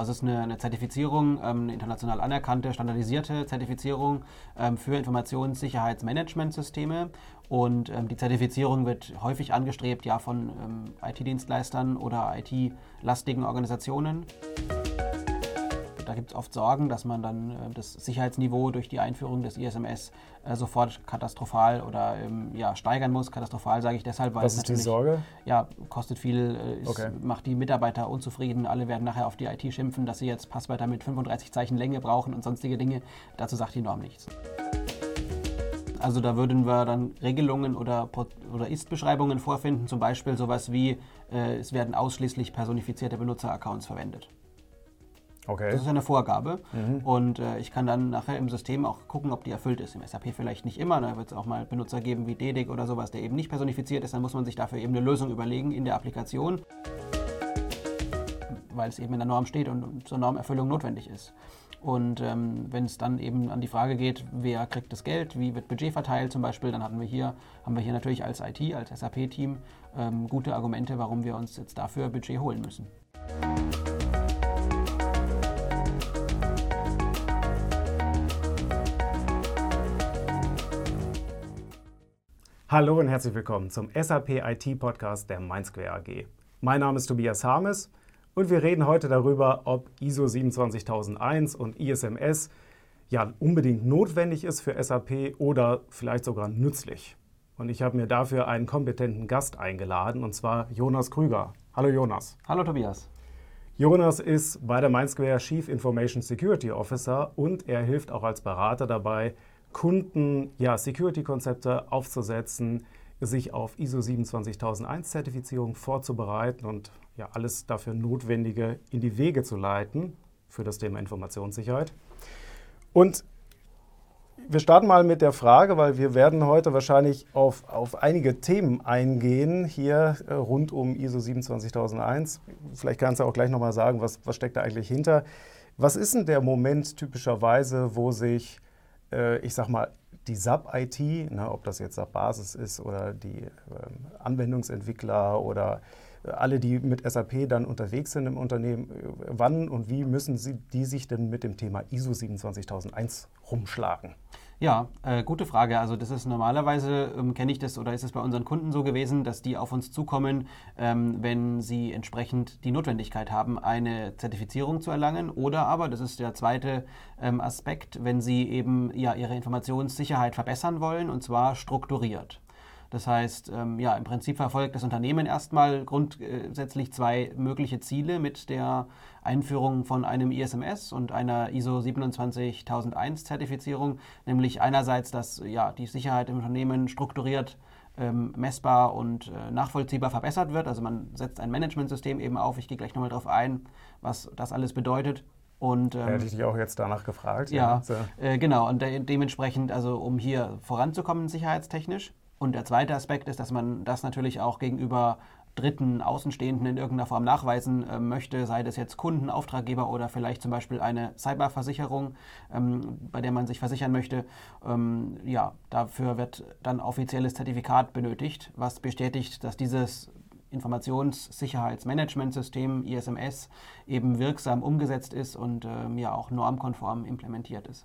Das ist eine, eine Zertifizierung, ähm, eine international anerkannte, standardisierte Zertifizierung ähm, für Informationssicherheitsmanagementsysteme. Und ähm, die Zertifizierung wird häufig angestrebt ja, von IT-Dienstleistern oder IT-lastigen Organisationen da gibt es oft Sorgen, dass man dann äh, das Sicherheitsniveau durch die Einführung des ISMS äh, sofort katastrophal oder ähm, ja, steigern muss. Katastrophal sage ich deshalb, weil Was es ist die Sorge? Ja, kostet viel, äh, ist, Okay. macht die Mitarbeiter unzufrieden. Alle werden nachher auf die IT schimpfen, dass sie jetzt Passwörter mit 35 Zeichen Länge brauchen und sonstige Dinge. Dazu sagt die Norm nichts. Also da würden wir dann Regelungen oder, oder Ist-Beschreibungen vorfinden, zum Beispiel sowas wie, äh, es werden ausschließlich personifizierte Benutzeraccounts verwendet. Okay. Das ist eine Vorgabe. Mhm. Und äh, ich kann dann nachher im System auch gucken, ob die erfüllt ist. Im SAP vielleicht nicht immer. Da wird es auch mal Benutzer geben wie DEDIC oder sowas, der eben nicht personifiziert ist. Dann muss man sich dafür eben eine Lösung überlegen in der Applikation, weil es eben in der Norm steht und zur Normerfüllung notwendig ist. Und ähm, wenn es dann eben an die Frage geht, wer kriegt das Geld, wie wird Budget verteilt zum Beispiel, dann hatten wir hier, haben wir hier natürlich als IT, als SAP-Team ähm, gute Argumente, warum wir uns jetzt dafür Budget holen müssen. Hallo und herzlich willkommen zum SAP IT Podcast der MindSquare AG. Mein Name ist Tobias Harmes und wir reden heute darüber, ob ISO 27001 und ISMS ja unbedingt notwendig ist für SAP oder vielleicht sogar nützlich. Und ich habe mir dafür einen kompetenten Gast eingeladen und zwar Jonas Krüger. Hallo Jonas. Hallo Tobias. Jonas ist bei der MindSquare Chief Information Security Officer und er hilft auch als Berater dabei, Kunden ja, Security-Konzepte aufzusetzen, sich auf ISO 27001 Zertifizierung vorzubereiten und ja, alles dafür Notwendige in die Wege zu leiten für das Thema Informationssicherheit. Und wir starten mal mit der Frage, weil wir werden heute wahrscheinlich auf, auf einige Themen eingehen hier äh, rund um ISO 27001. Vielleicht kannst du auch gleich nochmal sagen, was, was steckt da eigentlich hinter. Was ist denn der Moment typischerweise, wo sich, äh, ich sag mal, die SAP-IT, ne, ob das jetzt SAP-Basis ist oder die ähm, Anwendungsentwickler oder äh, alle, die mit SAP dann unterwegs sind im Unternehmen, äh, wann und wie müssen sie, die sich denn mit dem Thema ISO 27001 rumschlagen? Ja, äh, gute Frage. Also das ist normalerweise, ähm, kenne ich das oder ist es bei unseren Kunden so gewesen, dass die auf uns zukommen, ähm, wenn sie entsprechend die Notwendigkeit haben, eine Zertifizierung zu erlangen oder aber, das ist der zweite ähm, Aspekt, wenn sie eben ja, ihre Informationssicherheit verbessern wollen und zwar strukturiert. Das heißt, ähm, ja, im Prinzip verfolgt das Unternehmen erstmal grundsätzlich zwei mögliche Ziele mit der Einführung von einem ISMS und einer ISO 27001 Zertifizierung, nämlich einerseits, dass ja, die Sicherheit im Unternehmen strukturiert ähm, messbar und äh, nachvollziehbar verbessert wird. Also man setzt ein Managementsystem eben auf. Ich gehe gleich nochmal darauf ein, was das alles bedeutet. Und, ähm, Hätte ich dich auch jetzt danach gefragt. ja, So. äh, genau. Und de dementsprechend, also um hier voranzukommen sicherheitstechnisch. Und der zweite Aspekt ist, dass man das natürlich auch gegenüber Dritten, Außenstehenden in irgendeiner Form nachweisen äh, möchte, sei das jetzt Kunden, Auftraggeber oder vielleicht zum Beispiel eine Cyberversicherung, ähm, bei der man sich versichern möchte. Ähm, ja, dafür wird dann offizielles Zertifikat benötigt, was bestätigt, dass dieses Informationssicherheitsmanagementsystem ISMS eben wirksam umgesetzt ist und ähm, ja auch normkonform implementiert ist.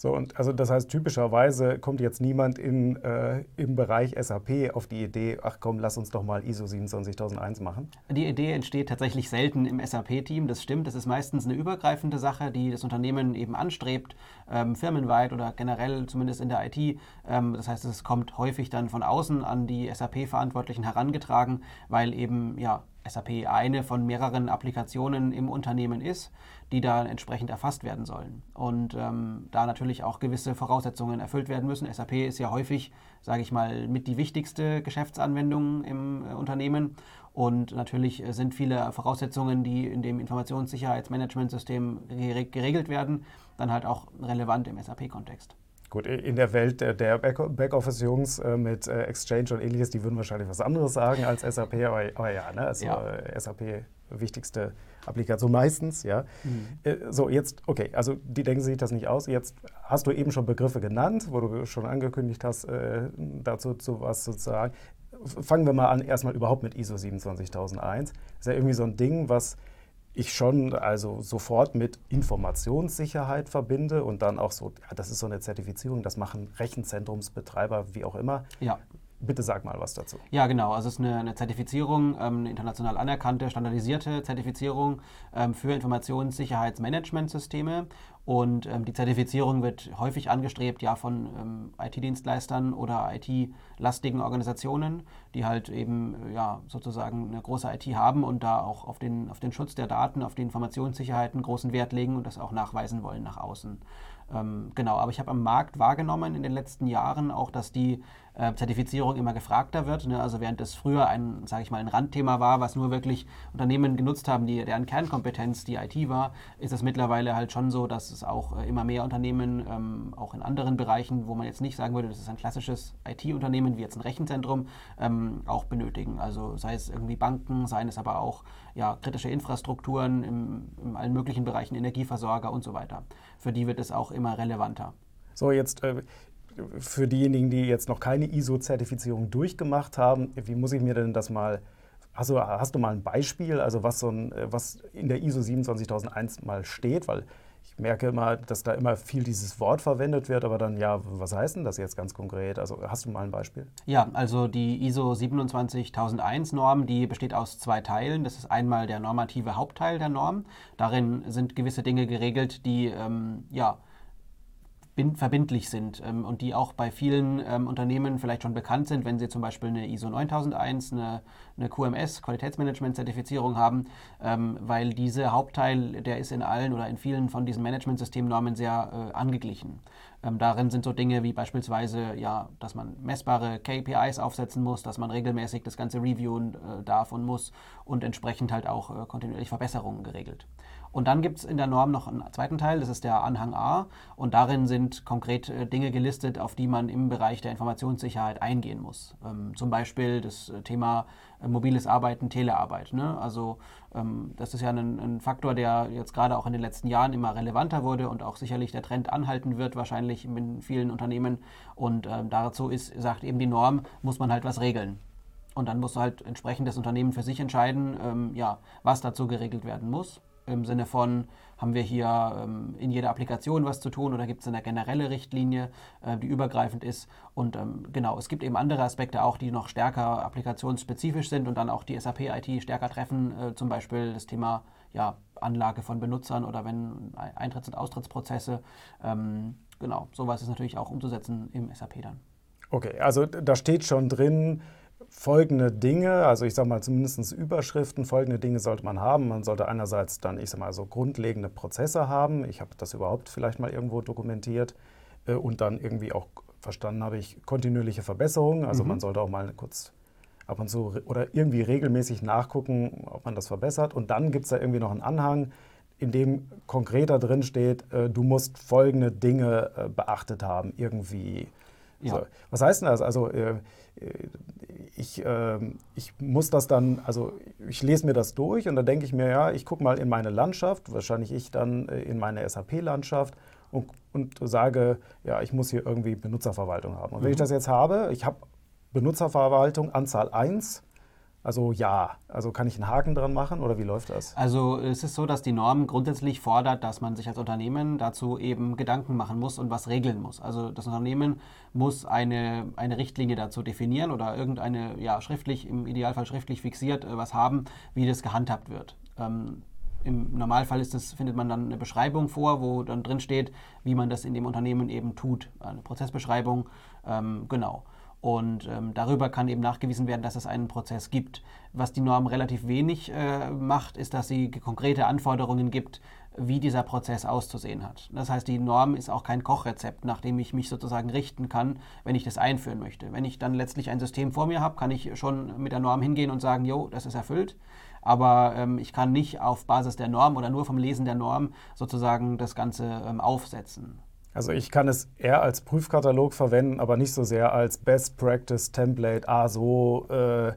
So, und also das heißt, typischerweise kommt jetzt niemand in, äh, im Bereich SAP auf die Idee, ach komm, lass uns doch mal ISO 27001 machen. Die Idee entsteht tatsächlich selten im SAP-Team, das stimmt. Das ist meistens eine übergreifende Sache, die das Unternehmen eben anstrebt, ähm, firmenweit oder generell zumindest in der IT. Ähm, das heißt, es kommt häufig dann von außen an die SAP-Verantwortlichen herangetragen, weil eben ja, SAP eine von mehreren Applikationen im Unternehmen ist, die da entsprechend erfasst werden sollen. Und ähm, da natürlich auch gewisse Voraussetzungen erfüllt werden müssen. SAP ist ja häufig, sage ich mal, mit die wichtigste Geschäftsanwendung im äh, Unternehmen. Und natürlich äh, sind viele Voraussetzungen, die in dem Informationssicherheitsmanagementsystem gere geregelt werden, dann halt auch relevant im SAP-Kontext. Gut, in der Welt der, der Back- Backoffice-Jungs äh, mit äh, Exchange und ähnliches, die würden wahrscheinlich was anderes sagen als SAP, aber, aber ja, ne, also Ja. äh, SAP wichtigste Applikation meistens, ja. Äh, so, jetzt, okay, also die denken sich das nicht aus. Jetzt hast du eben schon Begriffe genannt, wo du schon angekündigt hast, dazu zu was zu sagen. F- Fangen wir mal an, erstmal überhaupt mit ISO 27001. Das ist ja irgendwie so ein Ding, was ich schon also sofort mit Informationssicherheit verbinde und dann auch so, ja, das ist so eine Zertifizierung, das machen Rechenzentrumsbetreiber, wie auch immer. Ja. Bitte sag mal was dazu. Ja, genau. Also es ist eine, eine Zertifizierung, ähm, eine international anerkannte, standardisierte Zertifizierung ähm, für Informationssicherheitsmanagementsysteme. Und ähm, die Zertifizierung wird häufig angestrebt, ja, von ähm, IT-Dienstleistern oder IT-lastigen Organisationen, die halt eben ja, sozusagen eine große IT haben und da auch auf den, auf den Schutz der Daten, auf die Informationssicherheit einen großen Wert legen und das auch nachweisen wollen nach außen. Ähm, genau, aber ich habe am Markt wahrgenommen in den letzten Jahren auch, dass die äh, Zertifizierung immer gefragter wird. Ne? Also während es früher ein, sage ich mal, ein Randthema war, was nur wirklich Unternehmen genutzt haben, die, deren Kernkompetenz die IT war, ist es mittlerweile halt schon so, dass es auch äh, immer mehr Unternehmen, ähm, auch in anderen Bereichen, wo man jetzt nicht sagen würde, das ist ein klassisches IT-Unternehmen wie jetzt ein Rechenzentrum, ähm, auch benötigen. Also sei es irgendwie Banken, seien es aber auch ja, kritische Infrastrukturen im, in allen möglichen Bereichen, Energieversorger und so weiter. Für die wird es auch immer relevanter. So, jetzt äh, für diejenigen, die jetzt noch keine ISO-Zertifizierung durchgemacht haben, wie muss ich mir denn das mal, du, hast du mal ein Beispiel, also was, so ein, was in der ISO 27001 mal steht, weil ich merke immer, dass da immer viel dieses Wort verwendet wird, aber dann, ja, was heißt denn das jetzt ganz konkret? Also hast du mal ein Beispiel? Ja, also die ISO 27001 Norm, die besteht aus zwei Teilen. Das ist einmal der normative Hauptteil der Norm. Darin sind gewisse Dinge geregelt, die ähm, ja, verbindlich sind ähm, und die auch bei vielen ähm, Unternehmen vielleicht schon bekannt sind, wenn sie zum Beispiel eine ISO 9001, eine, eine QMS, Qualitätsmanagement-Zertifizierung haben, ähm, weil dieser Hauptteil, der ist in allen oder in vielen von diesen Managementsystemnormen sehr äh, angeglichen. Ähm, darin sind so Dinge wie beispielsweise, ja, dass man messbare KPIs aufsetzen muss, dass man regelmäßig das Ganze reviewen äh, darf und muss und entsprechend halt auch äh, kontinuierlich Verbesserungen geregelt. Und dann gibt es in der Norm noch einen zweiten Teil, das ist der Anhang A. Und darin sind konkret äh, Dinge gelistet, auf die man im Bereich der Informationssicherheit eingehen muss. Ähm, zum Beispiel das äh, Thema äh, mobiles Arbeiten, Telearbeit. Ne? Also ähm, das ist ja ein, ein, Faktor, der jetzt gerade auch in den letzten Jahren immer relevanter wurde und auch sicherlich der Trend anhalten wird, wahrscheinlich in vielen Unternehmen. Und ähm, dazu ist, sagt eben die Norm, muss man halt was regeln. Und dann muss halt entsprechend das Unternehmen für sich entscheiden, ähm, ja, was dazu geregelt werden muss im Sinne von, haben wir hier ähm, in jeder Applikation was zu tun oder gibt es eine generelle Richtlinie, äh, die übergreifend ist. Und ähm, genau, es gibt eben andere Aspekte auch, die noch stärker applikationsspezifisch sind und dann auch die SAP-IT stärker treffen, äh, zum Beispiel das Thema ja, Anlage von Benutzern oder wenn Eintritts- und Austrittsprozesse. Ähm, genau, sowas ist natürlich auch umzusetzen im SAP dann. Okay, also da steht schon drin, folgende Dinge, also ich sage mal zumindest Überschriften, folgende Dinge sollte man haben. Man sollte einerseits dann, ich sage mal, so grundlegende Prozesse haben. Ich habe das überhaupt vielleicht mal irgendwo dokumentiert äh, und dann irgendwie auch verstanden habe ich kontinuierliche Verbesserungen. Also mhm. man sollte auch mal kurz ab und zu oder irgendwie regelmäßig nachgucken, ob man das verbessert. Und dann gibt es da irgendwie noch einen Anhang, in dem konkreter drin steht, äh, du musst folgende Dinge äh, beachtet haben, irgendwie. Ja. So. Was heißt denn das? Also äh, ich, äh, ich muss das dann, also ich lese mir das durch und dann denke ich mir, ja, ich gucke mal in meine Landschaft, wahrscheinlich ich dann äh, in meine SAP-Landschaft und, und, sage, ja, ich muss hier irgendwie Benutzerverwaltung haben. Und wenn ich mhm. das jetzt habe, ich habe Benutzerverwaltung Anzahl 1, also ja, also kann ich einen Haken dran machen oder wie läuft das? Also es ist so, dass die Norm grundsätzlich fordert, dass man sich als Unternehmen dazu eben Gedanken machen muss und was regeln muss. Also das Unternehmen muss eine, eine Richtlinie dazu definieren oder irgendeine, ja, schriftlich, im Idealfall schriftlich fixiert, äh, was haben, wie das gehandhabt wird. Ähm, im Normalfall das, findet man dann eine Beschreibung vor, wo dann drin steht, wie man das in dem Unternehmen eben tut. Eine Prozessbeschreibung, ähm, genau. Und ähm, darüber kann eben nachgewiesen werden, dass es einen Prozess gibt. Was die Norm relativ wenig äh, macht, ist, dass sie konkrete Anforderungen gibt, wie dieser Prozess auszusehen hat. Das heißt, die Norm ist auch kein Kochrezept, nach dem ich mich sozusagen richten kann, wenn ich das einführen möchte. Wenn ich dann letztlich ein System vor mir habe, kann ich schon mit der Norm hingehen und sagen, jo, das ist erfüllt. Aber ähm, ich kann nicht auf Basis der Norm oder nur vom Lesen der Norm sozusagen das Ganze ähm, aufsetzen. Also ich kann es eher als Prüfkatalog verwenden, aber nicht so sehr als Best Practice Template. Ah, so äh,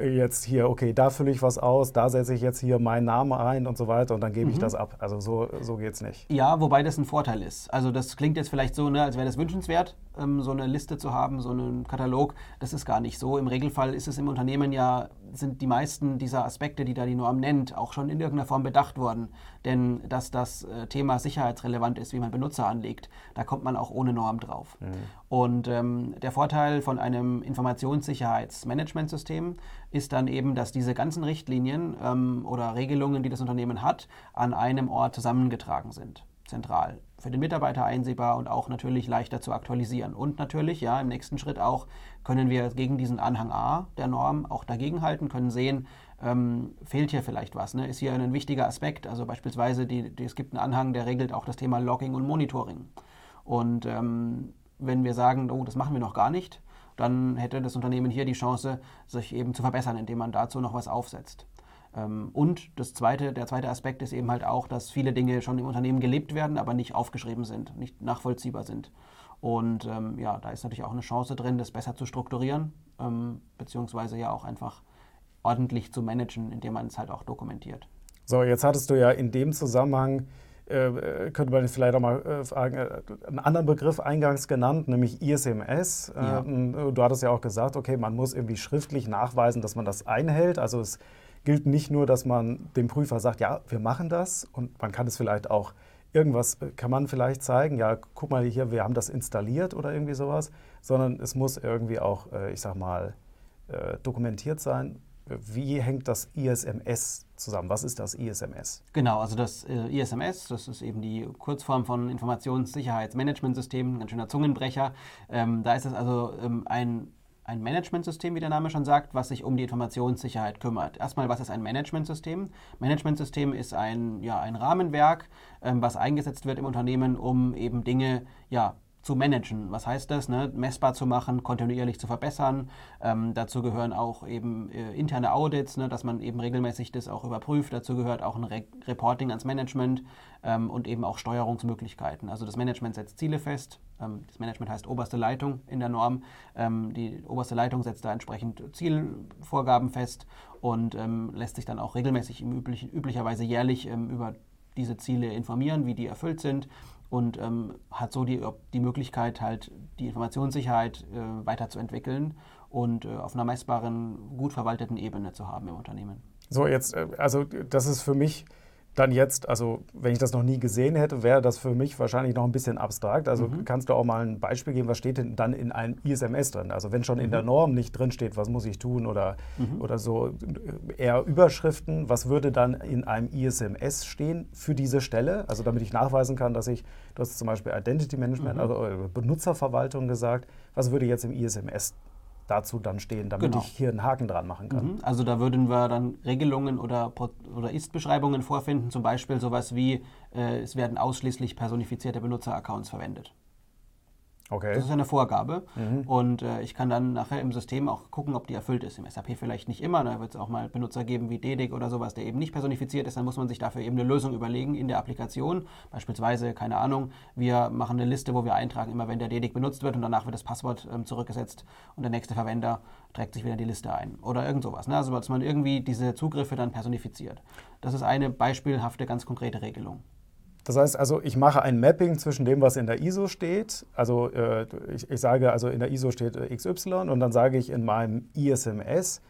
jetzt hier, okay, da fülle ich was aus, da setze ich jetzt hier meinen Namen ein und so weiter und dann gebe mhm. ich das ab. Also so, so geht es nicht. Ja, wobei das ein Vorteil ist. Also das klingt jetzt vielleicht so, ne, als wäre das wünschenswert, ähm, so eine Liste zu haben, so einen Katalog. Das ist gar nicht so. Im Regelfall ist es im Unternehmen ja sind die meisten dieser Aspekte, die da die Norm nennt, auch schon in irgendeiner Form bedacht worden. Denn dass das äh, Thema sicherheitsrelevant ist, wie man Benutzer anlegt, da kommt man auch ohne Norm drauf. Mhm. Und ähm, der Vorteil von einem Informationssicherheitsmanagementsystem ist dann eben, dass diese ganzen Richtlinien ähm, oder Regelungen, die das Unternehmen hat, an einem Ort zusammengetragen sind, zentral für den Mitarbeiter einsehbar und auch natürlich leichter zu aktualisieren. Und natürlich, ja, im nächsten Schritt auch können wir gegen diesen Anhang A der Norm auch dagegenhalten, können sehen, ähm, fehlt hier vielleicht was. Ne? Ist hier ein wichtiger Aspekt. Also beispielsweise, die, die, es gibt einen Anhang, der regelt auch das Thema Logging und Monitoring. Und ähm, wenn wir sagen, oh, das machen wir noch gar nicht, dann hätte das Unternehmen hier die Chance, sich eben zu verbessern, indem man dazu noch was aufsetzt. Ähm, und das zweite, der zweite Aspekt ist eben halt auch, dass viele Dinge schon im Unternehmen gelebt werden, aber nicht aufgeschrieben sind, nicht nachvollziehbar sind. Und ähm, ja, da ist natürlich auch eine Chance drin, das besser zu strukturieren, ähm, beziehungsweise ja auch einfach ordentlich zu managen, indem man es halt auch dokumentiert. So, jetzt hattest du ja in dem Zusammenhang, äh, könnte man vielleicht auch mal äh, fragen, äh, einen anderen Begriff eingangs genannt, nämlich ISMS. Ja. Ähm, du hattest ja auch gesagt, okay, man muss irgendwie schriftlich nachweisen, dass man das einhält. Also es gilt nicht nur, dass man dem Prüfer sagt, ja, wir machen das und man kann es vielleicht auch irgendwas, äh, kann man vielleicht zeigen, ja, guck mal hier, wir haben das installiert oder irgendwie sowas, sondern es muss irgendwie auch, äh, ich sag mal, äh, dokumentiert sein. Wie hängt das ISMS zusammen? Was ist das ISMS? Genau, also das ISMS, das ist eben die Kurzform von Informationssicherheitsmanagementsystem, ein ganz schöner Zungenbrecher. Ähm, da ist es also ähm, ein ein Managementsystem, wie der Name schon sagt, was sich um die Informationssicherheit kümmert. Erstmal, was ist ein Managementsystem? Managementsystem ist ein, ja, ein Rahmenwerk, ähm, was eingesetzt wird im Unternehmen, um eben Dinge ja, zu managen. Was heißt das? Ne? Messbar zu machen, kontinuierlich zu verbessern. Ähm, dazu gehören auch eben äh, interne Audits, ne? dass man eben regelmäßig das auch überprüft. Dazu gehört auch ein Re Reporting ans Management ähm, und eben auch Steuerungsmöglichkeiten. Also das Management setzt Ziele fest. Ähm, das Management heißt oberste Leitung in der Norm. Ähm, die oberste Leitung setzt da entsprechend Zielvorgaben fest und ähm, lässt sich dann auch regelmäßig üblich, üblicherweise jährlich ähm, über diese Ziele informieren, wie die erfüllt sind und ähm, hat so die, die Möglichkeit, halt die Informationssicherheit äh, weiterzuentwickeln und äh, auf einer messbaren, gut verwalteten Ebene zu haben im Unternehmen. So, jetzt, äh, also das ist für mich dann jetzt, also wenn ich das noch nie gesehen hätte, wäre das für mich wahrscheinlich noch ein bisschen abstrakt. Also mhm. kannst du auch mal ein Beispiel geben, was steht denn dann in einem ISMS drin? Also wenn schon in der mhm. Norm nicht drin steht, was muss ich tun oder, mhm. oder so eher Überschriften, was würde dann in einem ISMS stehen für diese Stelle? Also damit ich nachweisen kann, dass ich, du hast zum Beispiel Identity Management, mhm. also äh, Benutzerverwaltung gesagt, was würde jetzt im ISMS? Dazu dann stehen, damit genau. ich hier einen Haken dran machen kann. Mhm. Also da würden wir dann Regelungen oder, oder Ist-Beschreibungen vorfinden, zum Beispiel sowas wie, äh, es werden ausschließlich personifizierte Benutzeraccounts verwendet. Okay. Das ist eine Vorgabe. Mhm. Und äh, ich kann dann nachher im System auch gucken, ob die erfüllt ist. Im SAP vielleicht nicht immer. Da wird es auch mal Benutzer geben wie DEDIC oder sowas, der eben nicht personifiziert ist. Dann muss man sich dafür eben eine Lösung überlegen in der Applikation. Beispielsweise, keine Ahnung, wir machen eine Liste, wo wir eintragen, immer wenn der DEDIC benutzt wird und danach wird das Passwort ähm, zurückgesetzt und der nächste Verwender trägt sich wieder in die Liste ein. Oder irgend sowas. Ne? Also, dass man irgendwie diese Zugriffe dann personifiziert. Das ist eine beispielhafte, ganz konkrete Regelung. Das heißt also, ich mache ein Mapping zwischen dem, was in der ISO steht. Also äh, ich, ich, sage also, in der ISO steht äh, XY und dann sage ich in meinem ISMS,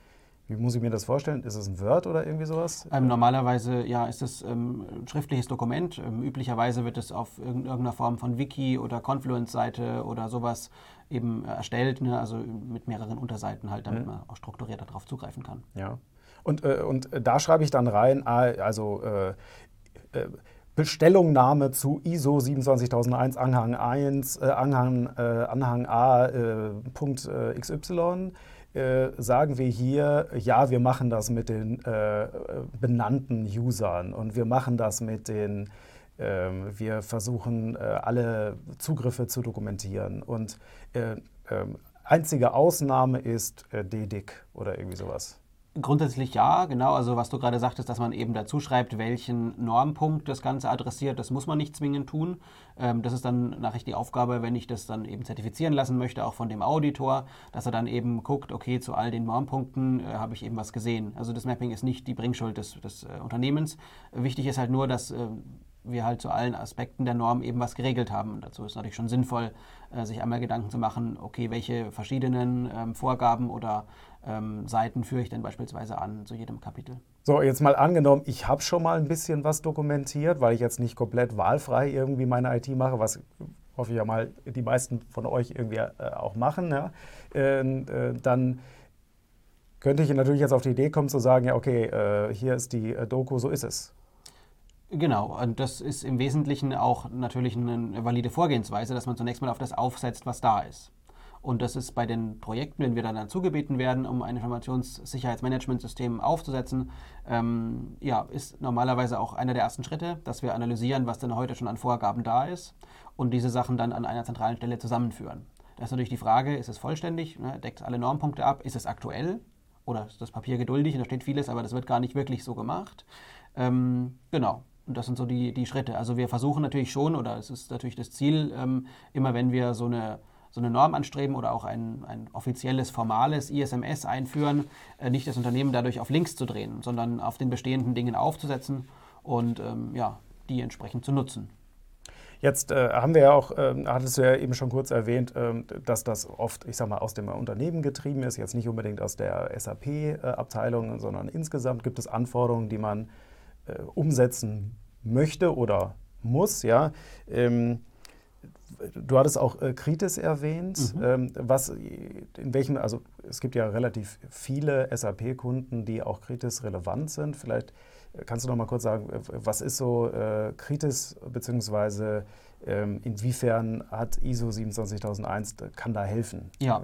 wie muss ich mir das vorstellen? Ist es ein Word oder irgendwie sowas? Ähm, normalerweise ja, ist es ähm, ein schriftliches Dokument. Ähm, üblicherweise wird es auf irgendeiner Form von Wiki oder Confluence-Seite oder sowas eben erstellt, ne? also mit mehreren Unterseiten halt, damit mhm. man auch strukturiert darauf zugreifen kann. Ja. Und, äh, und da schreibe ich dann rein, ah, also äh, äh, Bestellungnahme zu ISO 27001 Anhang 1, äh, Anhang, äh, Anhang A, äh, Punkt äh, XY, äh, sagen wir hier, ja, wir machen das mit den äh, benannten Usern und wir machen das mit den, ähm, wir versuchen alle Zugriffe zu dokumentieren. Und ähm, einzige Ausnahme ist DDIC oder irgendwie sowas. Grundsätzlich ja, genau. Also was du gerade sagtest, dass man eben dazu schreibt, welchen Normpunkt das Ganze adressiert, das muss man nicht zwingend tun. Ähm, das ist dann nachher die Aufgabe, wenn ich das dann eben zertifizieren lassen möchte, auch von dem Auditor, dass er dann eben guckt, okay, zu all den Normpunkten äh, habe ich eben was gesehen. Also das Mapping ist nicht die Bringschuld des, des äh, Unternehmens. Wichtig ist halt nur, dass äh, wir halt zu allen Aspekten der Norm eben was geregelt haben. Und dazu ist natürlich schon sinnvoll, äh, sich einmal Gedanken zu machen, okay, welche verschiedenen ähm, Vorgaben oder ähm, Seiten führe ich denn beispielsweise an zu jedem Kapitel. So, jetzt mal angenommen, ich habe schon mal ein bisschen was dokumentiert, weil ich jetzt nicht komplett wahlfrei irgendwie meine IT mache, was hoffe ich ja mal die meisten von euch irgendwie äh, auch machen. Ja? Äh, äh, dann könnte ich natürlich jetzt auf die Idee kommen zu sagen, ja okay, äh, hier ist die äh, Doku, so ist es. Genau, und das ist im Wesentlichen auch natürlich eine valide Vorgehensweise, dass man zunächst mal auf das aufsetzt, was da ist. Und das ist bei den Projekten, wenn wir dann dazu gebeten werden, um ein Informationssicherheitsmanagementsystem aufzusetzen, ähm, ja, ist normalerweise auch einer der ersten Schritte, dass wir analysieren, was denn heute schon an Vorgaben da ist und diese Sachen dann an einer zentralen Stelle zusammenführen. Da ist natürlich die Frage, ist es vollständig, ne, deckt alle Normpunkte ab, ist es aktuell oder ist das Papier geduldig und da steht vieles, aber das wird gar nicht wirklich so gemacht. Ähm, genau, und das sind so die, die Schritte. Also wir versuchen natürlich schon, oder es ist natürlich das Ziel, ähm, immer wenn wir so eine so eine Norm anstreben oder auch ein, ein offizielles, formales ISMS einführen, äh, nicht das Unternehmen dadurch auf links zu drehen, sondern auf den bestehenden Dingen aufzusetzen und ähm, ja, die entsprechend zu nutzen. Jetzt äh, haben wir ja auch, äh, hattest du ja eben schon kurz erwähnt, äh, dass das oft, ich sag mal, aus dem Unternehmen getrieben ist, jetzt nicht unbedingt aus der SAP-Abteilung, sondern insgesamt gibt es Anforderungen, die man äh, umsetzen möchte oder muss. Ja. Ähm, Du hattest auch äh, Kritis erwähnt. Mhm. Ähm, was, in welchem, also es gibt ja relativ viele SAP-Kunden, die auch Kritis relevant sind. Vielleicht äh, kannst du noch mal kurz sagen, was ist so äh, Kritis, beziehungsweise ähm, inwiefern hat ISO 27001, kann da helfen? Ja.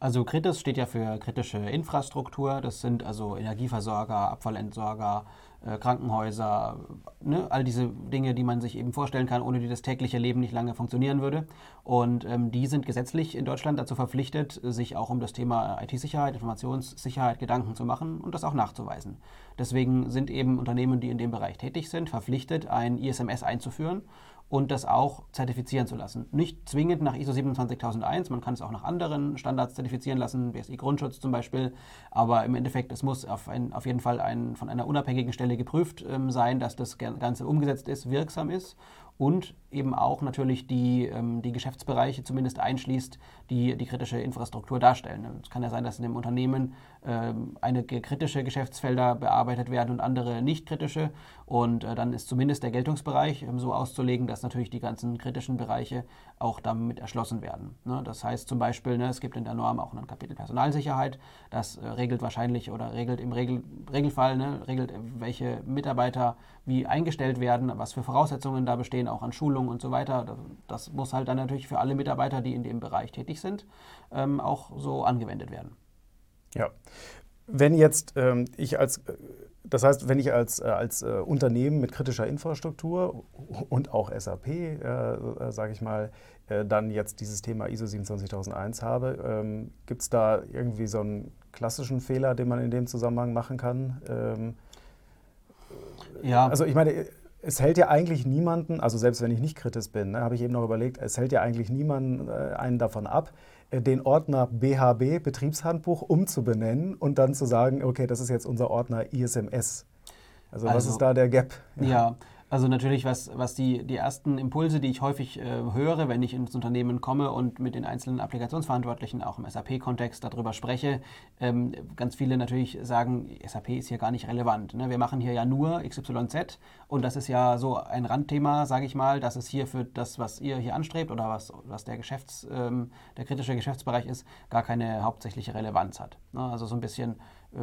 Also Kritis steht ja für kritische Infrastruktur. Das sind also Energieversorger, Abfallentsorger, äh, Krankenhäuser, ne? all diese Dinge, die man sich eben vorstellen kann, ohne die das tägliche Leben nicht lange funktionieren würde. Und ähm, die sind gesetzlich in Deutschland dazu verpflichtet, sich auch um das Thema IT-Sicherheit, Informationssicherheit Gedanken zu machen und das auch nachzuweisen. Deswegen sind eben Unternehmen, die in dem Bereich tätig sind, verpflichtet, ein ISMS einzuführen und das auch zertifizieren zu lassen. Nicht zwingend nach ISO 27001, man kann es auch nach anderen Standards zertifizieren lassen, BSI Grundschutz zum Beispiel, aber im Endeffekt, es muss auf, ein, auf jeden Fall ein, von einer unabhängigen Stelle geprüft ähm, sein, dass das Ganze umgesetzt ist, wirksam ist und eben auch natürlich die, ähm, die Geschäftsbereiche zumindest einschließt, die die kritische Infrastruktur darstellen. Es kann ja sein, dass in dem Unternehmen ähm, einige kritische Geschäftsfelder bearbeitet werden und andere nicht kritische. Und äh, dann ist zumindest der Geltungsbereich ähm, so auszulegen, dass natürlich die ganzen kritischen Bereiche auch damit erschlossen werden. Ne? Das heißt zum Beispiel, ne, es gibt in der Norm auch ein Kapitel Personalsicherheit. Das äh, regelt wahrscheinlich oder regelt im Regel, Regelfall, ne, regelt, welche Mitarbeiter wie eingestellt werden, was für Voraussetzungen da bestehen, auch an Schulungen und so weiter. Das muss halt dann natürlich für alle Mitarbeiter, die in dem Bereich tätig sind, ähm, auch so angewendet werden. Ja. Wenn jetzt ähm, ich als, das heißt, wenn ich als, äh, als äh, Unternehmen mit kritischer Infrastruktur und auch SAP, äh, äh sage ich mal, äh, dann jetzt dieses Thema ISO 27001 habe, ähm, gibt es da irgendwie so einen klassischen Fehler, den man in dem Zusammenhang machen kann? Ähm, ja. Also ich meine, es hält ja eigentlich niemanden, also selbst wenn ich nicht kritisch bin, ne, habe ich eben noch überlegt, es hält ja eigentlich niemanden äh, einen davon ab, äh, den Ordner BHB, Betriebshandbuch, umzubenennen und dann zu sagen, okay, das ist jetzt unser Ordner ISMS. Also, also was ist da der Gap? Ja, ja also natürlich, was, was die, die ersten Impulse, die ich häufig äh, höre, wenn ich ins Unternehmen komme und mit den einzelnen Applikationsverantwortlichen auch im SAP-Kontext darüber spreche, ähm, ganz viele natürlich sagen, SAP ist hier gar nicht relevant. Ne? Wir machen hier ja nur XYZ und das ist ja so ein Randthema, sage ich mal, dass es hier für das, was ihr hier anstrebt oder was, was der, Geschäfts-, ähm, der kritische Geschäftsbereich ist, gar keine hauptsächliche Relevanz hat. Ne? Also so ein bisschen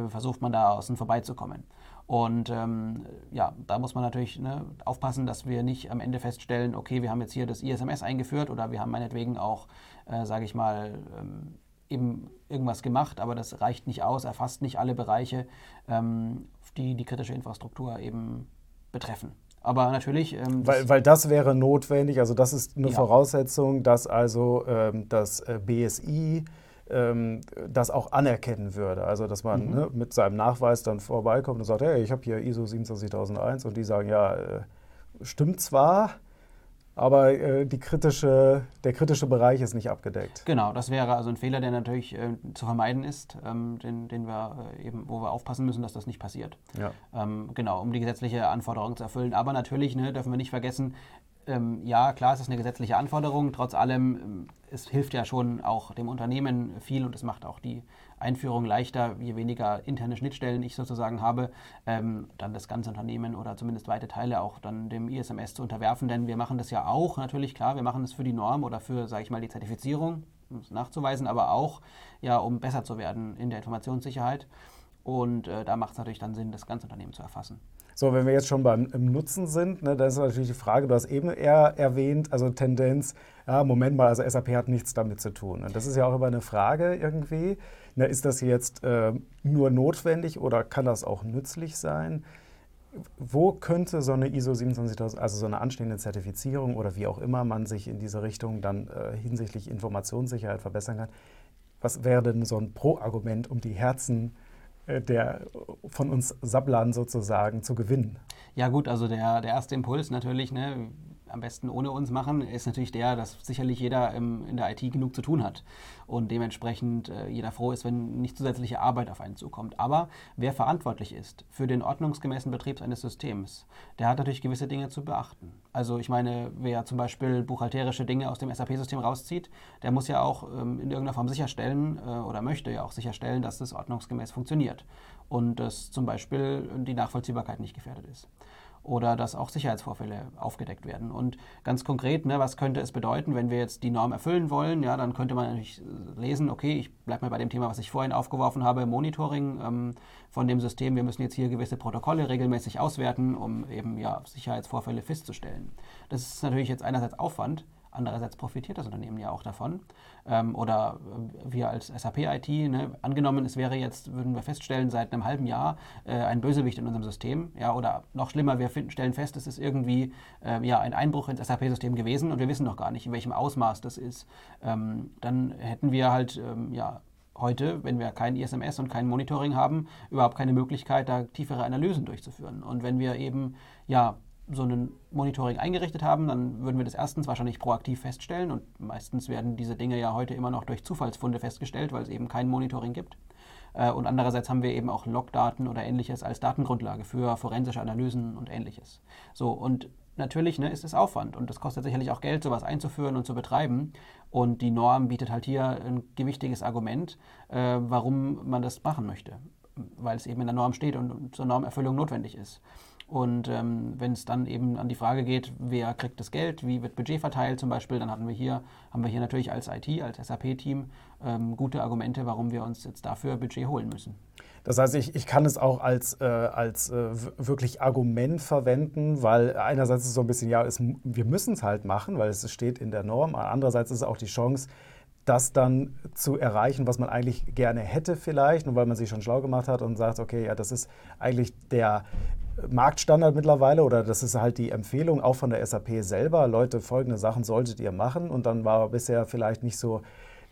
versucht man da außen vorbeizukommen. Und ähm, ja, da muss man natürlich ne, aufpassen, dass wir nicht am Ende feststellen, okay, wir haben jetzt hier das ISMS eingeführt oder wir haben meinetwegen auch, äh, sage ich mal, ähm, eben irgendwas gemacht, aber das reicht nicht aus, erfasst nicht alle Bereiche, ähm, die die kritische Infrastruktur eben betreffen. Aber natürlich. Ähm, weil, weil das wäre notwendig, also das ist eine ja. Voraussetzung, dass also ähm, das äh, BSI ähm, das auch anerkennen würde. Also dass man mhm. ne, mit seinem Nachweis dann vorbeikommt und sagt, hey, ich habe hier ISO 27001 und die sagen, ja, äh, stimmt zwar, aber äh, kritische, der kritische Bereich ist nicht abgedeckt. Genau, das wäre also ein Fehler, der natürlich äh, zu vermeiden ist, ähm, den, den wir äh, eben, wo wir aufpassen müssen, dass das nicht passiert. Ja. Ähm, genau, um die gesetzliche Anforderung zu erfüllen. Aber natürlich ne, dürfen wir nicht vergessen, ähm, ja, klar, es ist eine gesetzliche Anforderung. Trotz allem, ähm, es hilft ja schon auch dem Unternehmen viel und es macht auch die Einführung leichter, je weniger interne Schnittstellen ich sozusagen habe, ähm, dann das ganze Unternehmen oder zumindest weite Teile auch dann dem ISMS zu unterwerfen. Denn wir machen das ja auch, natürlich klar, wir machen es für die Norm oder für, sage ich mal, die Zertifizierung, um es nachzuweisen, aber auch ja, um besser zu werden in der Informationssicherheit. Und äh, da macht es natürlich dann Sinn, das ganze Unternehmen zu erfassen. So, wenn wir jetzt schon beim Nutzen sind, ne, dann ist natürlich die Frage, du hast eben eher erwähnt, also Tendenz, ja, Moment mal, also SAP hat nichts damit zu tun. Und das ist ja auch immer eine Frage irgendwie. Ne, ist das jetzt äh, nur notwendig oder kann das auch nützlich sein? Wo könnte so eine ISO 27000, also so eine anstehende Zertifizierung oder wie auch immer man sich in diese Richtung dann äh, hinsichtlich Informationssicherheit verbessern kann, was wäre denn so ein Pro-Argument, um die Herzen der von uns Sablern sozusagen zu gewinnen. Ja gut, also der, der erste Impuls natürlich, ne, am besten ohne uns machen, ist natürlich der, dass sicherlich jeder im, in der IT genug zu tun hat und dementsprechend äh, jeder froh ist, wenn nicht zusätzliche Arbeit auf einen zukommt. Aber wer verantwortlich ist für den ordnungsgemäßen Betrieb eines Systems, der hat natürlich gewisse Dinge zu beachten. Also ich meine, wer zum Beispiel buchhalterische Dinge aus dem SAP-System rauszieht, der muss ja auch ähm, in irgendeiner Form sicherstellen äh, oder möchte ja auch sicherstellen, dass es ordnungsgemäß funktioniert und dass zum Beispiel die Nachvollziehbarkeit nicht gefährdet ist oder dass auch Sicherheitsvorfälle aufgedeckt werden. Und ganz konkret, ne, was könnte es bedeuten, wenn wir jetzt die Norm erfüllen wollen? Ja, dann könnte man natürlich lesen, okay, ich bleibe mal bei dem Thema, was ich vorhin aufgeworfen habe, Monitoring ähm, von dem System. Wir müssen jetzt hier gewisse Protokolle regelmäßig auswerten, um eben ja, Sicherheitsvorfälle festzustellen. Das ist natürlich jetzt einerseits Aufwand, Andererseits profitiert das Unternehmen ja auch davon. Ähm, oder wir als SAP-IT, ne, angenommen, es wäre jetzt, würden wir feststellen, seit einem halben Jahr äh, ein Bösewicht in unserem System. Ja, oder noch schlimmer, wir finden, stellen fest, es ist irgendwie äh, ja, ein Einbruch ins SAP-System gewesen und wir wissen noch gar nicht, in welchem Ausmaß das ist. Ähm, dann hätten wir halt ähm, ja, heute, wenn wir kein ISMS und kein Monitoring haben, überhaupt keine Möglichkeit, da tiefere Analysen durchzuführen. Und wenn wir eben ja so ein Monitoring eingerichtet haben, dann würden wir das erstens wahrscheinlich proaktiv feststellen und meistens werden diese Dinge ja heute immer noch durch Zufallsfunde festgestellt, weil es eben kein Monitoring gibt. Äh, und andererseits haben wir eben auch Logdaten oder ähnliches als Datengrundlage für forensische Analysen und ähnliches. So, und natürlich ne, ist es Aufwand und es kostet sicherlich auch Geld, sowas einzuführen und zu betreiben. Und die Norm bietet halt hier ein gewichtiges Argument, äh, warum man das machen möchte, weil es eben in der Norm steht und zur Normerfüllung notwendig ist. Und ähm, wenn es dann eben an die Frage geht, wer kriegt das Geld, wie wird Budget verteilt zum Beispiel, dann hatten wir hier, haben wir hier natürlich als IT, als SAP-Team ähm, gute Argumente, warum wir uns jetzt dafür Budget holen müssen. Das heißt, ich, ich kann es auch als, äh, als äh, wirklich Argument verwenden, weil einerseits ist es so ein bisschen, ja, es, wir müssen es halt machen, weil es steht in der Norm. Andererseits ist es auch die Chance, das dann zu erreichen, was man eigentlich gerne hätte vielleicht, nur weil man sich schon schlau gemacht hat und sagt, okay, ja, das ist eigentlich der Marktstandard mittlerweile oder das ist halt die Empfehlung auch von der SAP selber. Leute, folgende Sachen solltet ihr machen und dann war bisher vielleicht nicht so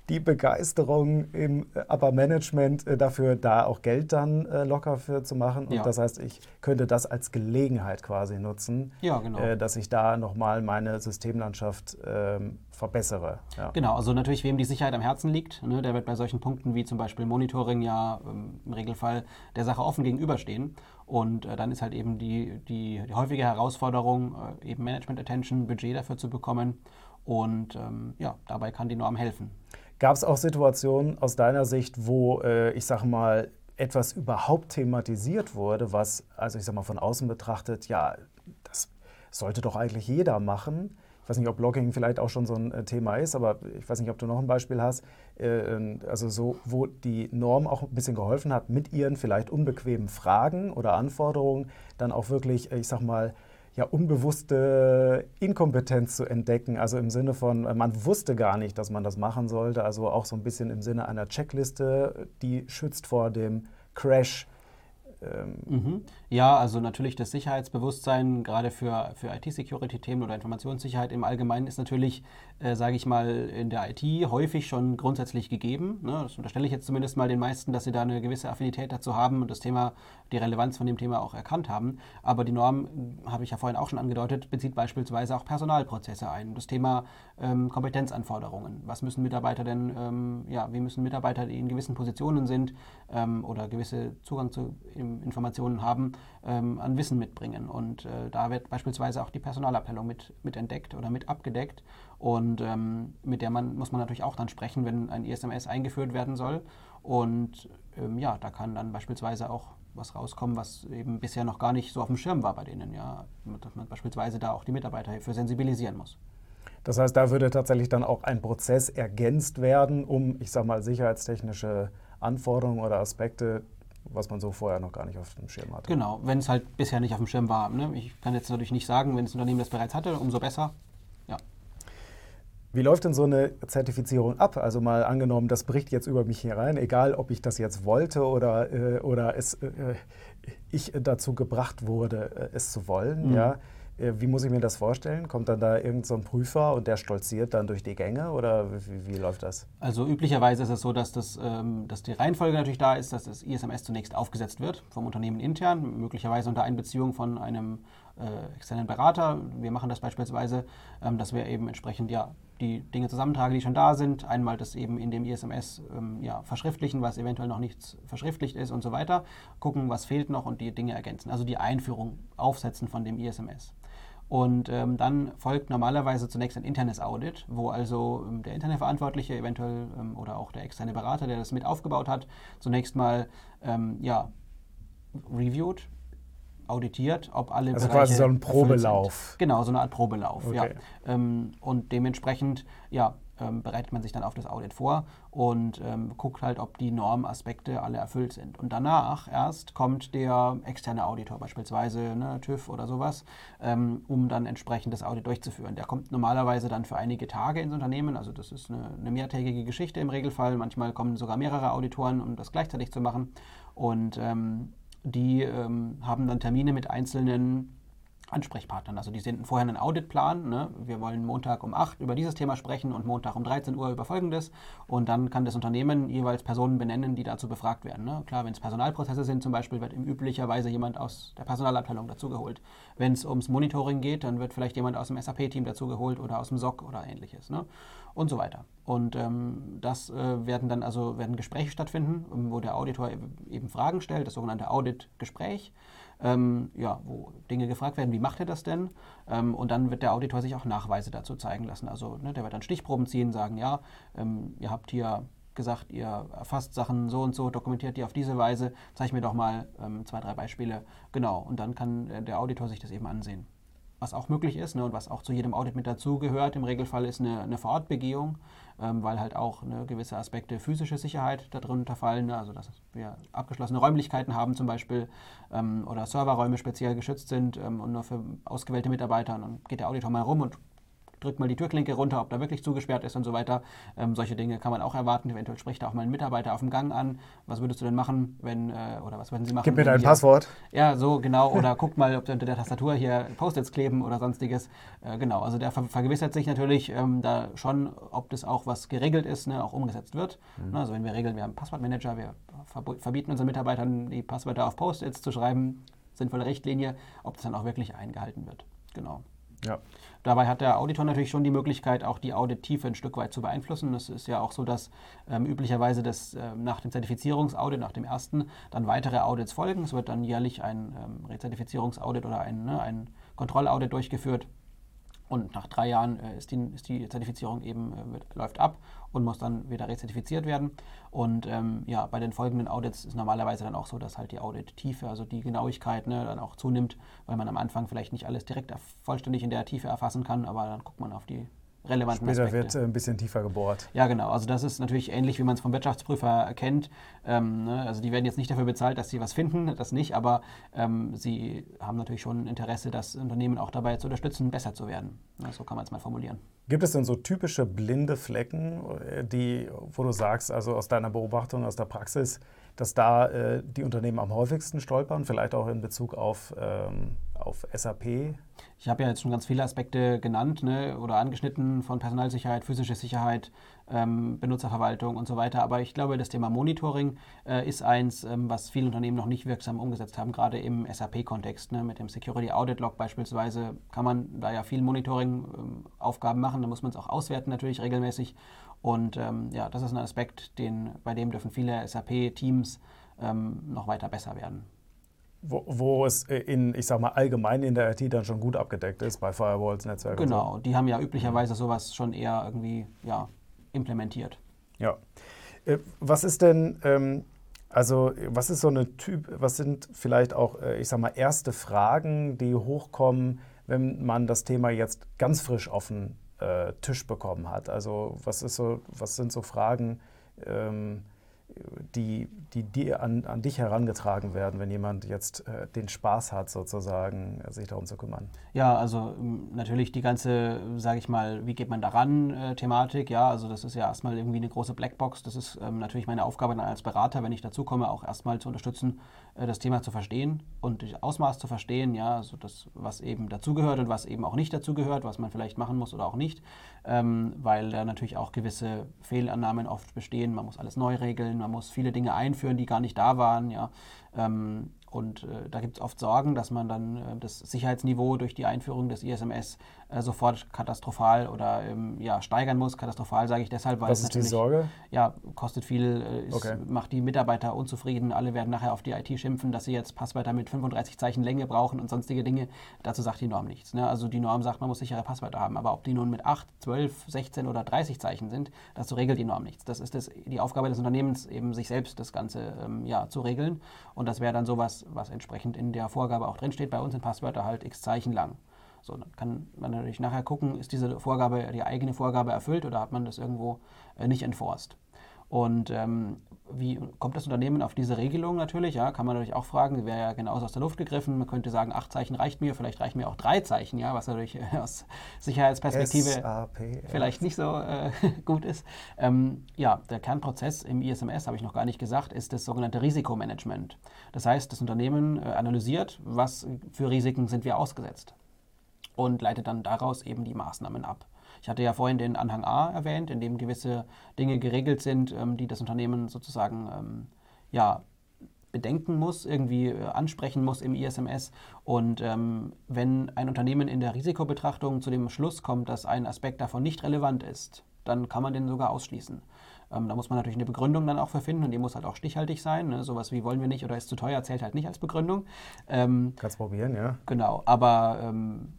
die Begeisterung im Upper Management äh, dafür, da auch Geld dann äh, locker für zu machen. Und ja. das heißt, ich könnte das als Gelegenheit quasi nutzen, ja, genau. Äh, dass ich da nochmal meine Systemlandschaft ähm, verbessere. Ja. Genau, also natürlich, wem die Sicherheit am Herzen liegt, ne, der wird bei solchen Punkten wie zum Beispiel Monitoring ja ähm, im Regelfall der Sache offen gegenüberstehen. Und äh, dann ist halt eben die, die, die häufige Herausforderung, äh, eben Management Attention, Budget dafür zu bekommen. Und ähm, ja, dabei kann die Norm helfen. Gab es auch Situationen aus deiner Sicht, wo, äh, ich sage mal, etwas überhaupt thematisiert wurde, was, also ich sage mal von außen betrachtet, ja, das sollte doch eigentlich jeder machen. Ich weiß nicht, ob Blogging vielleicht auch schon so ein äh, Thema ist, aber ich weiß nicht, ob du noch ein Beispiel hast. Äh, also so, wo die Norm auch ein bisschen geholfen hat, mit ihren vielleicht unbequemen Fragen oder Anforderungen dann auch wirklich, äh, ich sag mal, ja, unbewusste Inkompetenz zu entdecken. Also im Sinne von, man wusste gar nicht, dass man das machen sollte. Also auch so ein bisschen im Sinne einer Checkliste, die schützt vor dem Crash Ähm mhm. Ja, also natürlich das Sicherheitsbewusstsein, gerade für, für IT-Security-Themen oder Informationssicherheit im Allgemeinen, ist natürlich, äh, sage ich mal, in der IT häufig schon grundsätzlich gegeben. Ne? Das unterstelle ich jetzt zumindest mal den meisten, dass sie da eine gewisse Affinität dazu haben und das Thema, die Relevanz von dem Thema auch erkannt haben. Aber die Norm, habe ich ja vorhin auch schon angedeutet, bezieht beispielsweise auch Personalprozesse ein. Das Thema ähm, Kompetenzanforderungen. Was müssen Mitarbeiter denn, ähm, ja, wie müssen Mitarbeiter, die in gewissen Positionen sind ähm, oder gewisse Zugang zu Informationen haben, ähm, an Wissen mitbringen. Und äh, da wird beispielsweise auch die Personalabteilung mit, mit entdeckt oder mit abgedeckt. Und ähm, mit der man, muss man natürlich auch dann sprechen, wenn ein ISMS eingeführt werden soll. Und ähm, ja, da kann dann beispielsweise auch was rauskommen, was eben bisher noch gar nicht so auf dem Schirm war bei denen. Ja, dass man beispielsweise da auch die Mitarbeiter für sensibilisieren muss. Das heißt, da würde tatsächlich dann auch ein Prozess ergänzt werden, um, ich sage mal, sicherheitstechnische Anforderungen oder Aspekte was man so vorher noch gar nicht auf dem Schirm hatte. Genau, wenn es halt bisher nicht auf dem Schirm war. Ne? Ich kann jetzt natürlich nicht sagen, wenn das Unternehmen das bereits hatte, umso besser. Ja. Wie läuft denn so eine Zertifizierung ab? Also mal angenommen, das bricht jetzt über mich herein, egal ob ich das jetzt wollte oder, äh, oder es, äh, ich dazu gebracht wurde, äh, es zu wollen. Mhm. Ja? Äh, wie muss ich mir das vorstellen? Kommt dann da irgendein so Prüfer und der stolziert dann durch die Gänge oder wie, wie läuft das? Also üblicherweise ist es so, dass, das, ähm, dass die Reihenfolge natürlich da ist, dass das ISMS zunächst aufgesetzt wird vom Unternehmen intern, möglicherweise unter Einbeziehung von einem äh, externen Berater. Wir machen das beispielsweise, ähm, dass wir eben entsprechend ja, die Dinge zusammentragen, die schon da sind. Einmal das eben in dem ISMS ähm, ja, verschriftlichen, was eventuell noch nicht verschriftlicht ist und so weiter. Gucken, was fehlt noch und die Dinge ergänzen. Also die Einführung aufsetzen von dem ISMS. Und ähm, dann folgt normalerweise zunächst ein internes Audit, wo also ähm, der interne Verantwortliche eventuell ähm, oder auch der externe Berater, der das mit aufgebaut hat, zunächst mal ähm, ja, reviewt, auditiert, ob alle Also Bereiche quasi so ein Probelauf. Genau, so eine Art Probelauf, okay. ja. Ähm, und dementsprechend, ja, ähm, bereitet man sich dann auf das Audit vor und ähm, guckt halt, ob die Normaspekte alle erfüllt sind. Und danach erst kommt der externe Auditor, beispielsweise ne, TÜV oder sowas, ähm, um dann entsprechend das Audit durchzuführen. Der kommt normalerweise dann für einige Tage ins Unternehmen, also das ist eine, eine mehrtägige Geschichte im Regelfall. Manchmal kommen sogar mehrere Auditoren, um das gleichzeitig zu machen. Und ähm, die ähm, haben dann Termine mit einzelnen Ansprechpartnern. Also die senden vorher einen Auditplan. Ne? Wir wollen Montag um 8 über dieses Thema sprechen und Montag um 13 Uhr über folgendes. Und dann kann das Unternehmen jeweils Personen benennen, die dazu befragt werden. Ne? Klar, wenn es Personalprozesse sind zum Beispiel, wird üblicherweise jemand aus der Personalabteilung dazugeholt. Wenn es ums Monitoring geht, dann wird vielleicht jemand aus dem SAP-Team dazugeholt oder aus dem SOC oder ähnliches. Ne? Und so weiter. Und ähm, das äh, werden dann also werden Gespräche stattfinden, wo der Auditor eben Fragen stellt, das sogenannte Audit-Gespräch ähm, ja, wo Dinge gefragt werden, wie macht er das denn? Ähm, und dann wird der Auditor sich auch Nachweise dazu zeigen lassen. Also ne, der wird dann Stichproben ziehen, sagen, ja, ähm, ihr habt hier gesagt, ihr erfasst Sachen so und so, dokumentiert die auf diese Weise, zeig mir doch mal ähm, zwei, drei Beispiele. Genau, und dann kann äh, der Auditor sich das eben ansehen. Was auch möglich ist ne, und was auch zu jedem Audit mit dazugehört, im Regelfall ist eine, eine Vorortbegehung ähm, weil halt auch ne, gewisse Aspekte physische Sicherheit darunter fallen, ne? also dass wir abgeschlossene Räumlichkeiten haben zum Beispiel ähm, oder Serverräume speziell geschützt sind ähm, und nur für ausgewählte Mitarbeiter. Und dann geht der Auditor mal rum und drückt mal die Türklinke runter, ob da wirklich zugesperrt ist und so weiter. Ähm, solche Dinge kann man auch erwarten. Eventuell spricht da auch mal ein Mitarbeiter auf dem Gang an. Was würdest du denn machen, wenn, äh, oder was würden Sie machen? Gib mir dein Passwort. Ja, so genau. Oder guck mal, ob unter der Tastatur hier Post-its kleben oder sonstiges. Äh, genau, also der ver vergewissert sich natürlich ähm, da schon, ob das auch was geregelt ist, ne, auch umgesetzt wird. Mhm. Also wenn wir regeln, wir haben einen Passwortmanager, wir verbieten unseren Mitarbeitern die Passwörter auf Post-its zu schreiben, sinnvolle Richtlinie, ob das dann auch wirklich eingehalten wird. Genau. Ja. Dabei hat der Auditor natürlich schon die Möglichkeit, auch die Audittiefe ein Stück weit zu beeinflussen. Es ist ja auch so, dass ähm, üblicherweise das, äh, nach dem Zertifizierungsaudit, nach dem ersten, dann weitere Audits folgen. Es wird dann jährlich ein ähm, Rezertifizierungsaudit oder ein, ne, ein Kontrollaudit durchgeführt. Und nach drei Jahren äh, ist, die, ist, die, Zertifizierung eben äh, wird, läuft ab und muss dann wieder rezertifiziert werden. Und ähm, ja, bei den folgenden Audits ist normalerweise dann auch so, dass halt die Audit-Tiefe, also die Genauigkeit, ne, dann auch zunimmt, weil man am Anfang vielleicht nicht alles direkt vollständig in der Tiefe erfassen kann, aber dann guckt man auf die relevanten Später Aspekte. wird äh, ein bisschen tiefer gebohrt. Ja, genau. Also das ist natürlich ähnlich, wie man es vom Wirtschaftsprüfer erkennt. Ähm, ne? Also die werden jetzt nicht dafür bezahlt, dass sie was finden, das nicht, aber ähm, sie haben natürlich schon Interesse, das Unternehmen auch dabei zu unterstützen, besser zu werden. Ja, so kann man es mal formulieren. Gibt es denn so typische blinde Flecken, äh, die, wo du sagst, also aus deiner Beobachtung, aus der Praxis, dass da äh, die Unternehmen am häufigsten stolpern, vielleicht auch in Bezug auf, ähm, auf SAP? Ich habe ja jetzt schon ganz viele Aspekte genannt ne, oder angeschnitten von Personalsicherheit, physische Sicherheit, ähm, Benutzerverwaltung und so weiter. Aber ich glaube, das Thema Monitoring äh, ist eins, ähm, was viele Unternehmen noch nicht wirksam umgesetzt haben, gerade im SAP-Kontext. Ne, mit dem Security Audit Log beispielsweise kann man da ja viel Monitoring-Aufgaben ähm, machen. Da muss man es auch auswerten natürlich regelmäßig. Und ähm, ja, das ist ein Aspekt, den, bei dem dürfen viele SAP-Teams ähm, noch weiter besser werden. Wo, wo, es in, ich sag mal, allgemein in der IT dann schon gut abgedeckt ist, bei Firewalls, Netzwerken. Genau, so. die haben ja üblicherweise sowas schon eher irgendwie ja, implementiert. Ja. Äh, was ist denn, ähm, also was ist so eine Typ, was sind vielleicht auch, äh, ich sag mal, erste Fragen, die hochkommen, wenn man das Thema jetzt ganz frisch auf den äh, Tisch bekommen hat? Also was ist so, was sind so Fragen, ähm, die, die, die an, an dich herangetragen werden, wenn jemand jetzt äh, den Spaß hat, sozusagen, sich darum zu kümmern? Ja, also ähm, natürlich die ganze, sage ich mal, wie geht man daran, äh, Thematik. Ja, also das ist ja erstmal irgendwie eine große Blackbox. Das ist ähm, natürlich meine Aufgabe dann als Berater, wenn ich dazu komme, auch erstmal zu unterstützen, das Thema zu verstehen und das Ausmaß zu verstehen. Ja, also das, was eben dazugehört und was eben auch nicht dazugehört, was man vielleicht machen muss oder auch nicht, ähm, weil da natürlich auch gewisse Fehlannahmen oft bestehen. Man muss alles neu regeln man muss viele Dinge einführen, die gar nicht da waren. Ja. Ähm, und äh, da gibt es oft Sorgen, dass man dann äh, das Sicherheitsniveau durch die Einführung des ISMS äh, sofort katastrophal oder ähm, ja, steigern muss. Katastrophal sage ich deshalb, weil Was es ist die Sorge? Ja, kostet viel, äh, ist, okay. macht die Mitarbeiter unzufrieden. Alle werden nachher auf die IT schimpfen, dass sie jetzt Passwörter mit 35 Zeichen Länge brauchen und sonstige Dinge. Dazu sagt die Norm nichts. Ne? Also die Norm sagt, man muss sichere Passwörter haben. Aber ob die nun mit 8, 12, 16 oder 30 Zeichen sind, dazu regelt die Norm nichts. Das ist das, die Aufgabe des Unternehmens, eben sich selbst das Ganze ähm, ja, zu regeln. Und das wäre dann sowas, was entsprechend in der Vorgabe auch drinsteht. Bei uns sind Passwörter halt x Zeichen lang. So, dann kann man natürlich nachher gucken, ist diese Vorgabe, die eigene Vorgabe erfüllt oder hat man das irgendwo äh, nicht enforced. Und ähm, wie kommt das Unternehmen auf diese Regelung natürlich? Ja, kann man natürlich auch fragen, wäre ja genauso aus der Luft gegriffen. Man könnte sagen, acht Zeichen reicht mir, vielleicht reichen mir auch drei Zeichen, ja, was natürlich äh, aus Sicherheitsperspektive vielleicht nicht so äh, gut ist. Ähm, ja, der Kernprozess im ISMS, habe ich noch gar nicht gesagt, ist das sogenannte Risikomanagement. Das heißt, das Unternehmen äh, analysiert, was für Risiken sind wir ausgesetzt und leitet dann daraus eben die Maßnahmen ab. Ich hatte ja vorhin den Anhang A erwähnt, in dem gewisse Dinge geregelt sind, ähm, die das Unternehmen sozusagen ähm, ja, bedenken muss, irgendwie äh, ansprechen muss im ISMS. Und ähm, wenn ein Unternehmen in der Risikobetrachtung zu dem Schluss kommt, dass ein Aspekt davon nicht relevant ist, dann kann man den sogar ausschließen. Ähm, da muss man natürlich eine Begründung dann auch für finden und die muss halt auch stichhaltig sein. Ne? Sowas wie wollen wir nicht oder ist zu teuer zählt halt nicht als Begründung. Ähm, Kannst probieren, ja. Genau, aber ähm,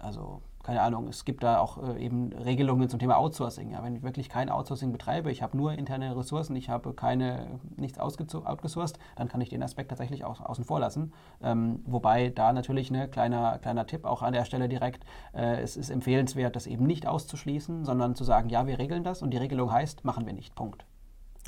also keine Ahnung, es gibt da auch äh, eben Regelungen zum Thema Outsourcing. Ja, wenn ich wirklich kein Outsourcing betreibe, ich habe nur interne Ressourcen, ich habe keine, nichts outgesourced, dann kann ich den Aspekt tatsächlich auch außen vor lassen. Ähm, wobei da natürlich ein ne, kleiner, kleiner Tipp auch an der Stelle direkt, äh, es ist empfehlenswert, das eben nicht auszuschließen, sondern zu sagen, ja, wir regeln das und die Regelung heißt, machen wir nicht. Punkt.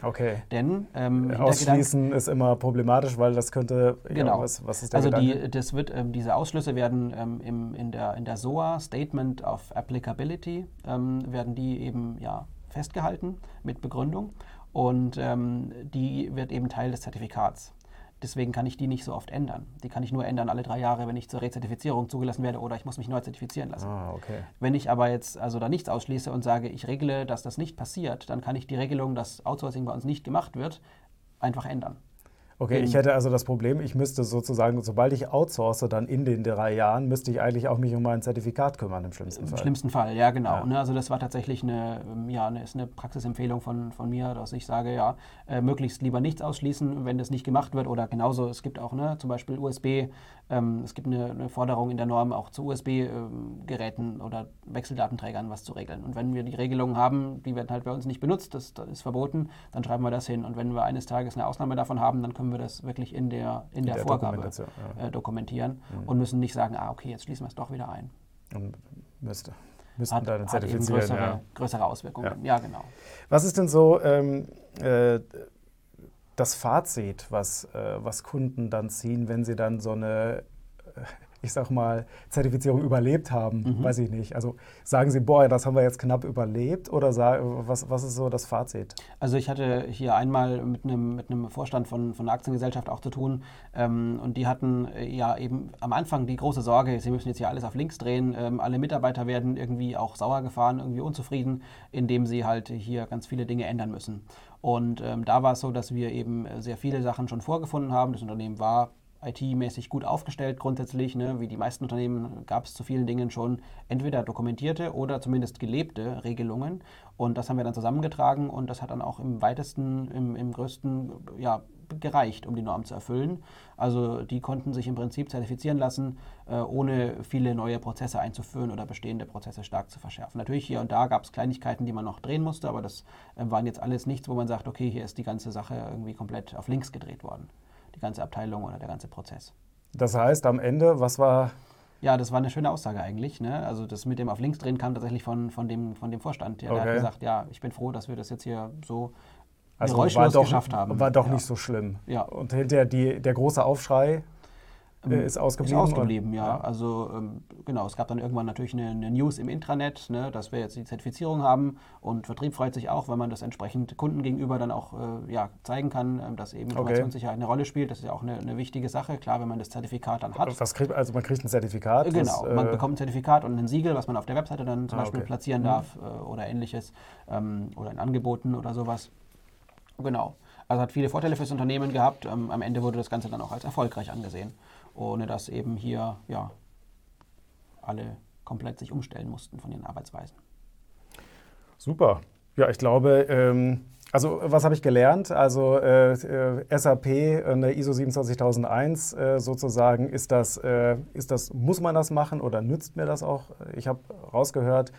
Okay. Denn ähm, ausschließen ist immer problematisch, weil das könnte. Genau. Ja, was, was, ist der also die, das wird, ähm, diese Ausschlüsse werden ähm, im, in, der, in der SOA Statement of Applicability ähm, werden die eben ja festgehalten mit Begründung und ähm, die wird eben Teil des Zertifikats. Deswegen kann ich die nicht so oft ändern. Die kann ich nur ändern alle drei Jahre, wenn ich zur Rezertifizierung zugelassen werde oder ich muss mich neu zertifizieren lassen. Ah, okay. Wenn ich aber jetzt also da nichts ausschließe und sage, ich regle, dass das nicht passiert, dann kann ich die Regelung, dass Outsourcing bei uns nicht gemacht wird, einfach ändern. Okay, ich hätte also das Problem, ich müsste sozusagen, sobald ich outsource, dann in den drei Jahren, müsste ich eigentlich auch mich um mein Zertifikat kümmern im schlimmsten Fall. Im schlimmsten Fall, ja genau. Ja. Ne, also das war tatsächlich eine, ähm, ja, eine, ist eine Praxisempfehlung von, von mir, dass ich sage, ja, äh, möglichst lieber nichts ausschließen, wenn das nicht gemacht wird. Oder genauso, es gibt auch ne, zum Beispiel USB, ähm, es gibt eine, eine, Forderung in der Norm auch zu USB-Geräten ähm, oder Wechseldatenträgern was zu regeln. Und wenn wir die Regelungen haben, die werden halt bei uns nicht benutzt, das, das ist verboten, dann schreiben wir das hin. Und wenn wir eines Tages eine Ausnahme davon haben, dann können können wir das wirklich in der, in, in der, der, Vorgabe ja. äh, dokumentieren mhm. und müssen nicht sagen, ah, okay, jetzt schließen wir es doch wieder ein. Und müsste. Müssten hat, dann zertifizieren. Größere, ja. größere Auswirkungen. Ja. ja. genau. Was ist denn so ähm, äh, das Fazit, was, äh, was Kunden dann ziehen, wenn sie dann so eine ich sag mal, Zertifizierung überlebt haben? Mhm. Weiß ich nicht. Also sagen Sie, boah, das haben wir jetzt knapp überlebt oder was, was ist so das Fazit? Also ich hatte hier einmal mit einem, mit einem Vorstand von, von einer Aktiengesellschaft auch zu tun ähm, und die hatten äh, ja eben am Anfang die große Sorge, sie müssen jetzt hier alles auf links drehen, ähm, alle Mitarbeiter werden irgendwie auch sauer gefahren, irgendwie unzufrieden, indem sie halt hier ganz viele Dinge ändern müssen. Und ähm, da war es so, dass wir eben sehr viele Sachen schon vorgefunden haben. Das Unternehmen war IT-mäßig gut aufgestellt grundsätzlich. Ne? Wie die meisten Unternehmen gab es zu vielen Dingen schon entweder dokumentierte oder zumindest gelebte Regelungen. Und das haben wir dann zusammengetragen und das hat dann auch im weitesten, im, im größten ja, gereicht, um die Norm zu erfüllen. Also die konnten sich im Prinzip zertifizieren lassen, äh, ohne viele neue Prozesse einzuführen oder bestehende Prozesse stark zu verschärfen. Natürlich hier und da gab es Kleinigkeiten, die man noch drehen musste, aber das äh, waren jetzt alles nichts, wo man sagt, okay, hier ist die ganze Sache irgendwie komplett auf links gedreht worden die ganze Abteilung oder der ganze Prozess. Das heißt, am Ende, was war. Ja, das war eine schöne Aussage eigentlich. Ne? Also das mit dem auf links drehen kam tatsächlich von, von, dem, von dem Vorstand. Der, okay. der hat gesagt, ja, ich bin froh, dass wir das jetzt hier so also geräuschlos doch, geschafft haben. War doch ja. nicht so schlimm. Ja. Und hinterher die, der große Aufschrei äh, ähm, ist ausgeblieben? Ist ausgeblieben, ja. ja. Also ähm, genau, es gab dann irgendwann natürlich eine, eine, News im Intranet, ne, dass wir jetzt die Zertifizierung haben und Vertrieb freut sich auch, wenn man das entsprechend Kunden gegenüber dann auch äh, ja, zeigen kann, äh, dass eben Informationssicherheit okay. eine Rolle spielt. Das ist ja auch eine, eine, wichtige Sache, klar, wenn man das Zertifikat dann hat. Was kriegt, also man kriegt ein Zertifikat? Genau, was, man äh, bekommt ein Zertifikat und ein Siegel, was man auf der Webseite dann zum ah, Beispiel okay. platzieren mhm. darf äh, oder ähnliches ähm, oder in Angeboten oder sowas. Genau. Also hat viele Vorteile fürs Unternehmen gehabt. Ähm, am Ende wurde das Ganze dann auch als erfolgreich angesehen ohne dass eben hier ja, alle komplett sich umstellen mussten von ihren Arbeitsweisen. Super. Ja, ich glaube, ähm, also was habe ich gelernt? Also äh, äh SAP in der ISO 27001 äh, sozusagen, ist das, äh, ist das, muss man das machen oder nützt mir das auch? Ich habe rausgehört,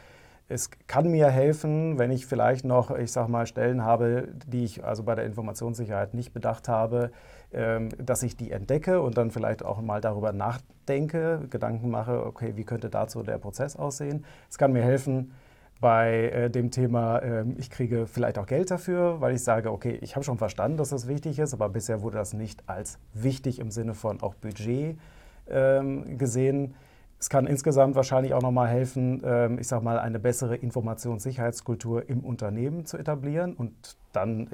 es kann mir helfen, wenn ich vielleicht noch, ich sage mal, Stellen habe, die ich also bei der Informationssicherheit nicht bedacht habe, dass ich die entdecke und dann vielleicht auch mal darüber nachdenke, Gedanken mache, okay, wie könnte dazu der Prozess aussehen. Es kann mir helfen bei äh, dem Thema, ähm, ich kriege vielleicht auch Geld dafür, weil ich sage, okay, ich habe schon verstanden, dass das wichtig ist, aber bisher wurde das nicht als wichtig im Sinne von auch Budget ähm, gesehen. Es kann insgesamt wahrscheinlich auch nochmal helfen, ähm, ich sage mal, eine bessere Informationssicherheitskultur im Unternehmen zu etablieren und dann,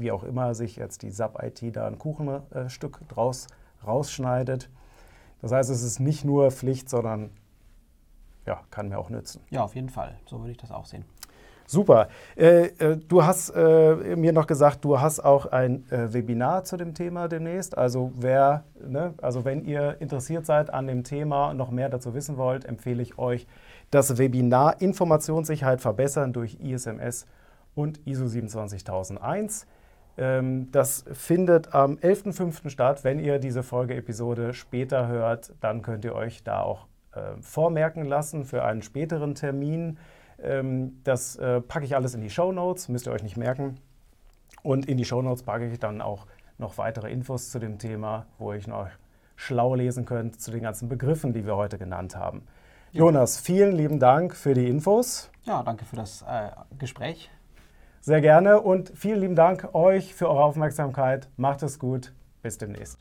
wie auch immer, sich jetzt die SAP-IT da ein Kuchenstück draus rausschneidet. Das heißt, es ist nicht nur Pflicht, sondern ja, kann mir auch nützen. Ja, auf jeden Fall. So würde ich das auch sehen. Super. Äh, äh, du hast äh, mir noch gesagt, du hast auch ein Webinar zu dem Thema demnächst. Also wer, ne, also wenn ihr interessiert seid an dem Thema, und noch mehr dazu wissen wollt, empfehle ich euch das Webinar Informationssicherheit verbessern durch ISMS und ISO 27001. Ähm, das findet am 11.05. statt. Wenn ihr diese Folgeepisode später hört, dann könnt ihr euch da auch äh, vormerken lassen für einen späteren Termin. Ähm, das äh, packe ich alles in die Show Notes, müsst ihr euch nicht merken. Und in die Show Notes packe ich dann auch noch weitere Infos zu dem Thema, wo ich noch schlau lesen könnt zu den ganzen Begriffen, die wir heute genannt haben. Ja. Jonas, vielen lieben Dank für die Infos. Ja, danke für das äh, Gespräch. Sehr gerne und vielen lieben Dank euch für eure Aufmerksamkeit. Macht es gut. Bis demnächst.